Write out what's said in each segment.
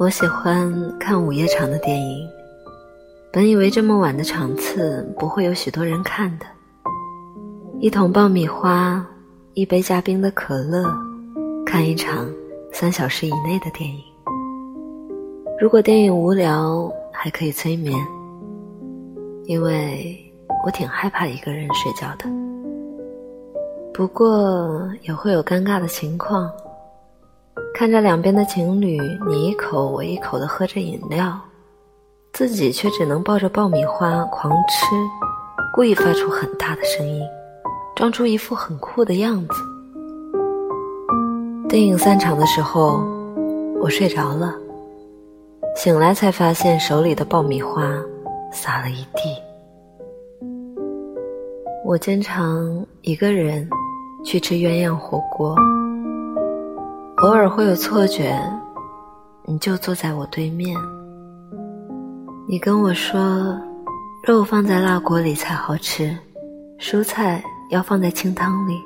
我喜欢看午夜场的电影，本以为这么晚的场次不会有许多人看的。一桶爆米花，一杯加冰的可乐，看一场三小时以内的电影。如果电影无聊，还可以催眠，因为我挺害怕一个人睡觉的。不过也会有尴尬的情况。看着两边的情侣你一口我一口的喝着饮料，自己却只能抱着爆米花狂吃，故意发出很大的声音，装出一副很酷的样子。电影散场的时候，我睡着了，醒来才发现手里的爆米花洒了一地。我经常一个人去吃鸳鸯火锅。偶尔会有错觉，你就坐在我对面。你跟我说，肉放在辣锅里才好吃，蔬菜要放在清汤里。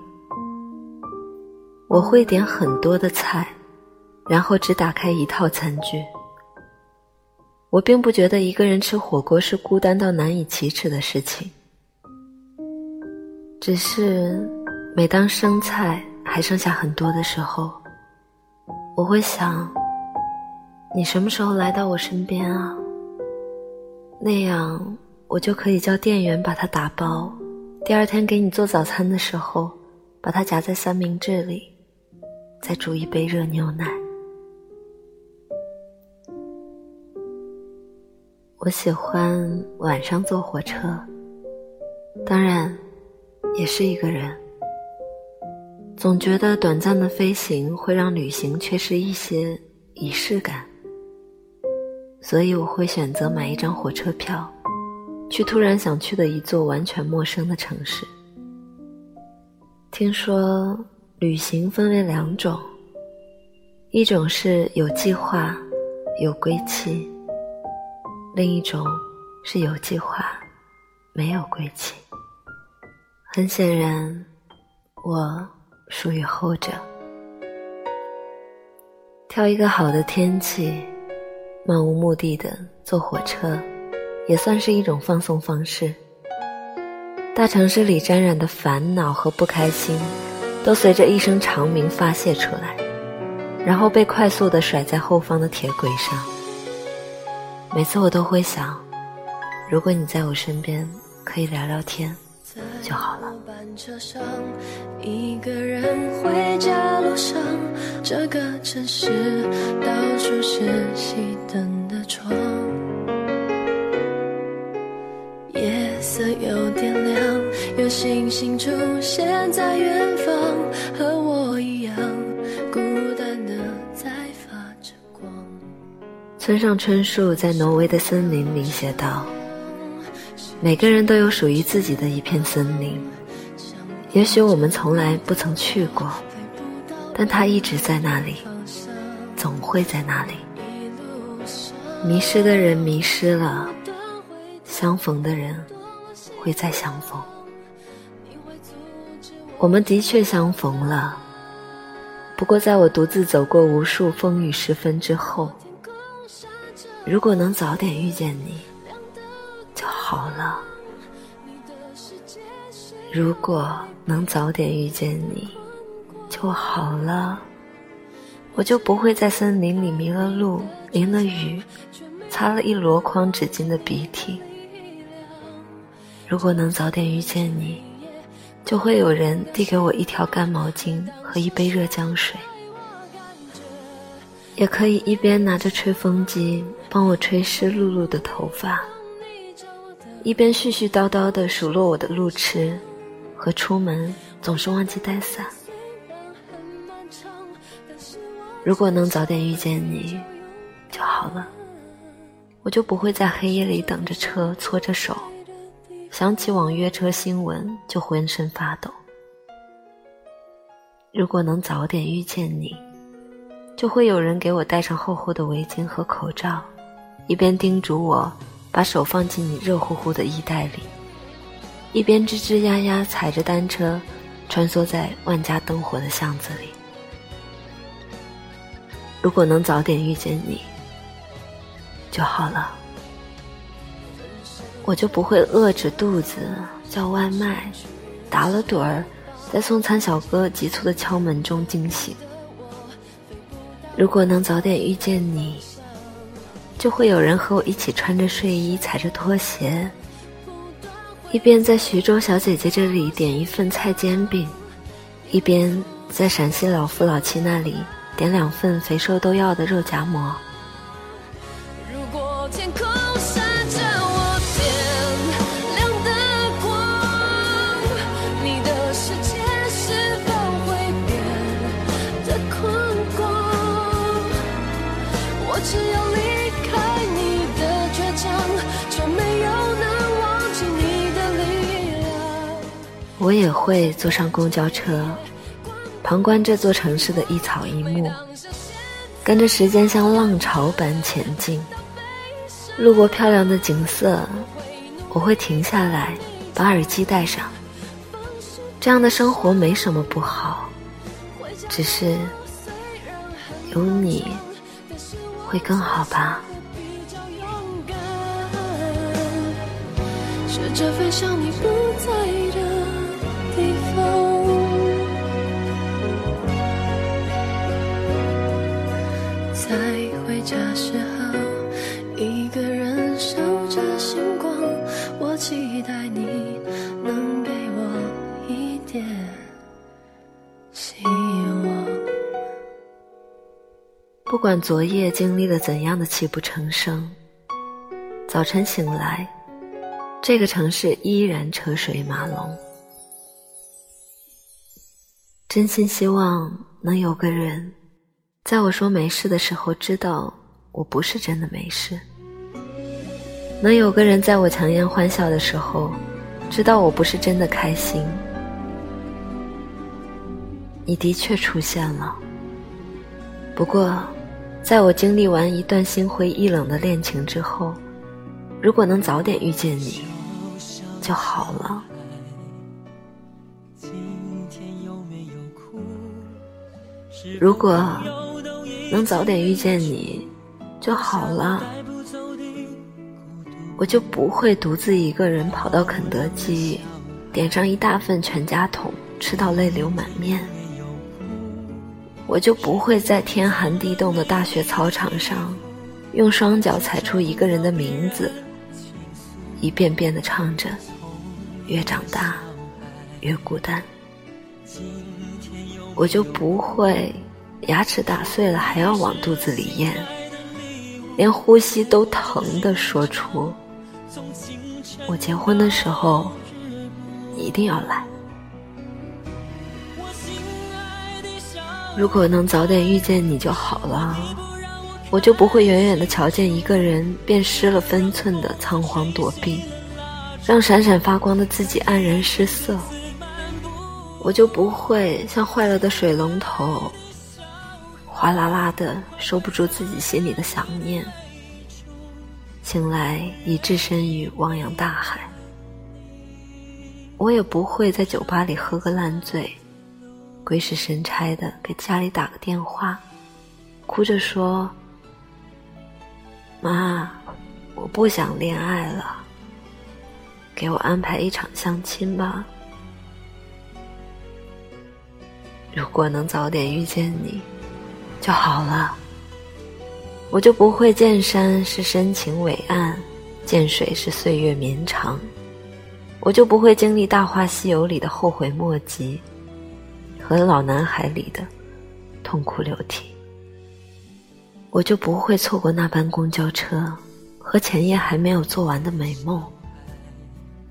我会点很多的菜，然后只打开一套餐具。我并不觉得一个人吃火锅是孤单到难以启齿的事情，只是每当生菜还剩下很多的时候。我会想，你什么时候来到我身边啊？那样我就可以叫店员把它打包，第二天给你做早餐的时候，把它夹在三明治里，再煮一杯热牛奶。我喜欢晚上坐火车，当然，也是一个人。总觉得短暂的飞行会让旅行缺失一些仪式感，所以我会选择买一张火车票，去突然想去的一座完全陌生的城市。听说旅行分为两种，一种是有计划、有归期，另一种是有计划、没有归期。很显然，我。属于后者。挑一个好的天气，漫无目的的坐火车，也算是一种放松方式。大城市里沾染的烦恼和不开心，都随着一声长鸣发泄出来，然后被快速的甩在后方的铁轨上。每次我都会想，如果你在我身边，可以聊聊天。就好了。车上一个人回家路上，这个城市到处是熄灯的窗，夜色有点亮，有星星出现在远方，和我一样孤单的在发着光。村上春树在挪威的森林里写道。每个人都有属于自己的一片森林，也许我们从来不曾去过，但它一直在那里，总会在那里。迷失的人迷失了，相逢的人会再相逢。我们的确相逢了，不过在我独自走过无数风雨时分之后，如果能早点遇见你就。好了，如果能早点遇见你，就好了。我就不会在森林里迷了路，淋了雨，擦了一箩筐纸巾的鼻涕。如果能早点遇见你，就会有人递给我一条干毛巾和一杯热姜水，也可以一边拿着吹风机帮我吹湿漉漉的头发。一边絮絮叨叨地数落我的路痴，和出门总是忘记带伞。如果能早点遇见你，就好了，我就不会在黑夜里等着车，搓着手，想起网约车新闻就浑身发抖。如果能早点遇见你，就会有人给我戴上厚厚的围巾和口罩，一边叮嘱我。把手放进你热乎乎的衣袋里，一边吱吱呀呀踩着单车，穿梭在万家灯火的巷子里。如果能早点遇见你，就好了，我就不会饿着肚子叫外卖，打了盹儿，在送餐小哥急促的敲门中惊醒。如果能早点遇见你，就会有人和我一起穿着睡衣，踩着拖鞋，一边在徐州小姐姐这里点一份菜煎饼，一边在陕西老夫老妻那里点两份肥瘦都要的肉夹馍。如果天空是着我点亮的光，你的世界是否会变得空空？我只要离开你。我也会坐上公交车，旁观这座城市的一草一木，跟着时间像浪潮般前进。路过漂亮的景色，我会停下来，把耳机戴上。这样的生活没什么不好，只是有你会更好吧。飞向你不在的。不管昨夜经历了怎样的泣不成声，早晨醒来，这个城市依然车水马龙。真心希望能有个人，在我说没事的时候，知道我不是真的没事；能有个人在我强颜欢笑的时候，知道我不是真的开心。你的确出现了，不过。在我经历完一段心灰意冷的恋情之后，如果能早点遇见你，就好了。如果能早点遇见你，就好了，我就不会独自一个人跑到肯德基，点上一大份全家桶，吃到泪流满面。我就不会在天寒地冻的大学操场上，用双脚踩出一个人的名字，一遍遍的唱着“越长大越孤单”。我就不会牙齿打碎了还要往肚子里咽，连呼吸都疼的说出“我结婚的时候一定要来”。如果能早点遇见你就好了，我就不会远远的瞧见一个人便失了分寸的仓皇躲避，让闪闪发光的自己黯然失色。我就不会像坏了的水龙头，哗啦啦的收不住自己心里的想念，醒来已置身于汪洋大海。我也不会在酒吧里喝个烂醉。鬼使神差的给家里打个电话，哭着说：“妈，我不想恋爱了，给我安排一场相亲吧。如果能早点遇见你，就好了。我就不会见山是深情伟岸，见水是岁月绵长，我就不会经历《大话西游》里的后悔莫及。”和老男孩里的痛哭流涕，我就不会错过那班公交车和前夜还没有做完的美梦，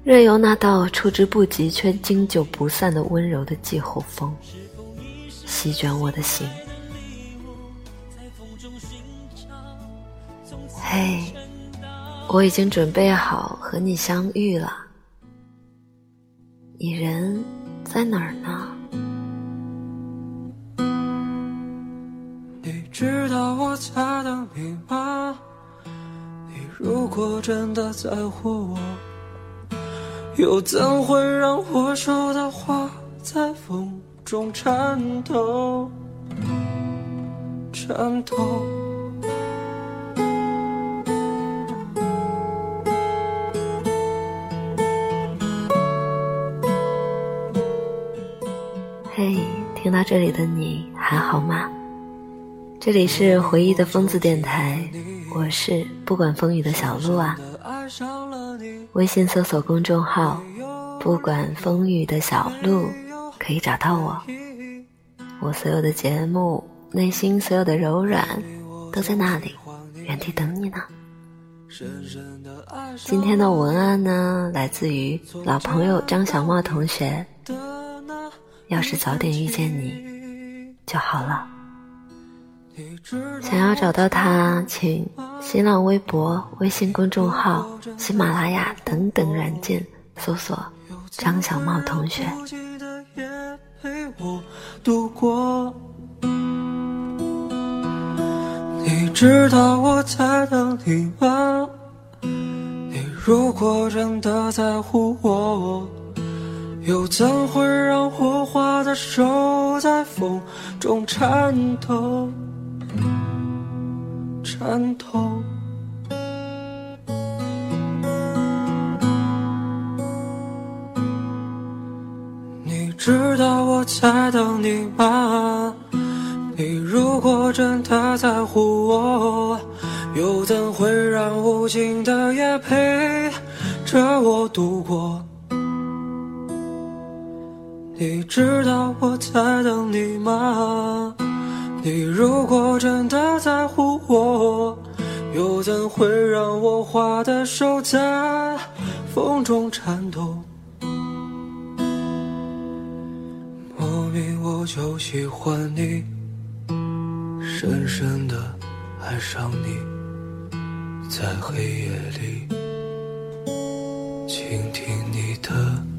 任由那道触之不及却经久不散的温柔的季候风席卷我的心。嘿，我已经准备好和你相遇了，你人在哪儿呢？你知道我在等你吗？你如果真的在乎我，又怎会让我说的话在风中颤抖？颤抖。到这里的你还好吗？这里是回忆的疯子电台，我是不管风雨的小鹿啊。微信搜索公众号“不管风雨的小鹿”，可以找到我。我所有的节目，内心所有的柔软，都在那里，原地等你呢。今天的文案呢，来自于老朋友张小茂同学。要是早点遇见你就好了。想要找到他，请新浪微博、微信公众号、喜马拉雅等等软件搜索“张小茂同学”。你知道我在等你吗？你如果真的在乎我。又怎会让火花的手在风中颤抖？颤抖。你知道我在等你吗？你如果真的在乎我，又怎会让无尽的夜陪着我度过？你知道我在等你吗？你如果真的在乎我，又怎会让我画的手在风中颤抖？莫名我就喜欢你，深深的爱上你，在黑夜里倾听你的。